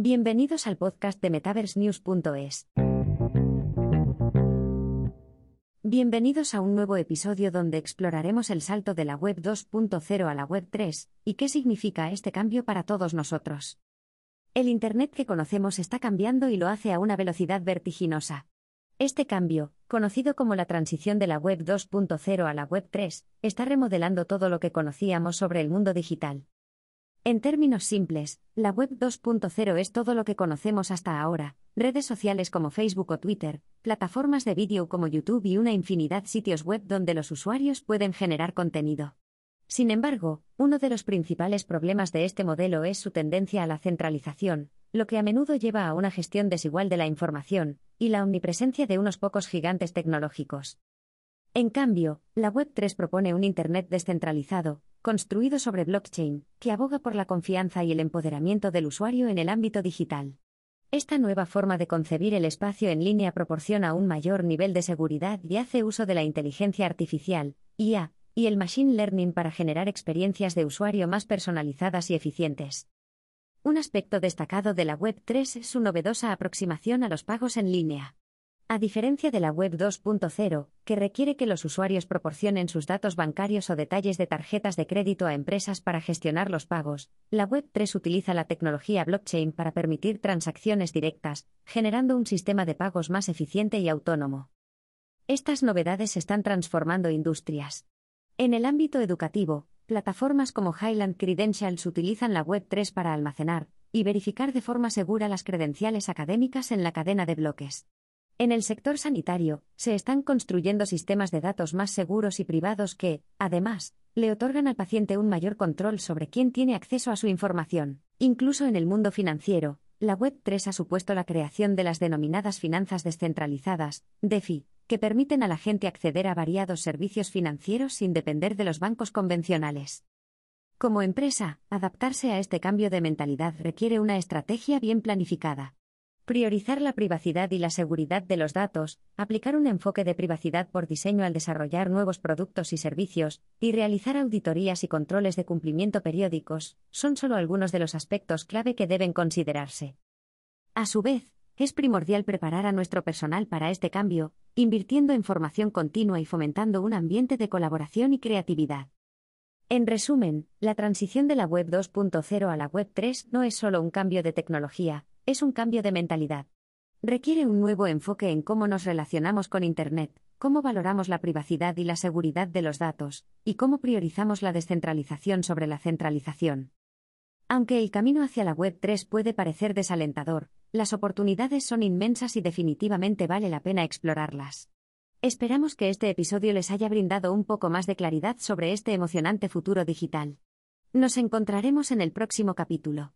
Bienvenidos al podcast de MetaverseNews.es. Bienvenidos a un nuevo episodio donde exploraremos el salto de la Web 2.0 a la Web 3 y qué significa este cambio para todos nosotros. El Internet que conocemos está cambiando y lo hace a una velocidad vertiginosa. Este cambio, conocido como la transición de la Web 2.0 a la Web 3, está remodelando todo lo que conocíamos sobre el mundo digital. En términos simples, la Web 2.0 es todo lo que conocemos hasta ahora, redes sociales como Facebook o Twitter, plataformas de vídeo como YouTube y una infinidad de sitios web donde los usuarios pueden generar contenido. Sin embargo, uno de los principales problemas de este modelo es su tendencia a la centralización, lo que a menudo lleva a una gestión desigual de la información, y la omnipresencia de unos pocos gigantes tecnológicos. En cambio, la Web 3 propone un Internet descentralizado, construido sobre blockchain, que aboga por la confianza y el empoderamiento del usuario en el ámbito digital. Esta nueva forma de concebir el espacio en línea proporciona un mayor nivel de seguridad y hace uso de la inteligencia artificial, IA, y el machine learning para generar experiencias de usuario más personalizadas y eficientes. Un aspecto destacado de la Web 3 es su novedosa aproximación a los pagos en línea. A diferencia de la Web 2.0, que requiere que los usuarios proporcionen sus datos bancarios o detalles de tarjetas de crédito a empresas para gestionar los pagos, la Web 3 utiliza la tecnología blockchain para permitir transacciones directas, generando un sistema de pagos más eficiente y autónomo. Estas novedades están transformando industrias. En el ámbito educativo, Plataformas como Highland Credentials utilizan la Web 3 para almacenar y verificar de forma segura las credenciales académicas en la cadena de bloques. En el sector sanitario, se están construyendo sistemas de datos más seguros y privados que, además, le otorgan al paciente un mayor control sobre quién tiene acceso a su información. Incluso en el mundo financiero, la Web 3 ha supuesto la creación de las denominadas finanzas descentralizadas, DeFi, que permiten a la gente acceder a variados servicios financieros sin depender de los bancos convencionales. Como empresa, adaptarse a este cambio de mentalidad requiere una estrategia bien planificada. Priorizar la privacidad y la seguridad de los datos, aplicar un enfoque de privacidad por diseño al desarrollar nuevos productos y servicios, y realizar auditorías y controles de cumplimiento periódicos, son solo algunos de los aspectos clave que deben considerarse. A su vez, es primordial preparar a nuestro personal para este cambio, invirtiendo en formación continua y fomentando un ambiente de colaboración y creatividad. En resumen, la transición de la Web 2.0 a la Web 3 no es solo un cambio de tecnología, es un cambio de mentalidad. Requiere un nuevo enfoque en cómo nos relacionamos con Internet, cómo valoramos la privacidad y la seguridad de los datos, y cómo priorizamos la descentralización sobre la centralización. Aunque el camino hacia la Web 3 puede parecer desalentador, las oportunidades son inmensas y definitivamente vale la pena explorarlas. Esperamos que este episodio les haya brindado un poco más de claridad sobre este emocionante futuro digital. Nos encontraremos en el próximo capítulo.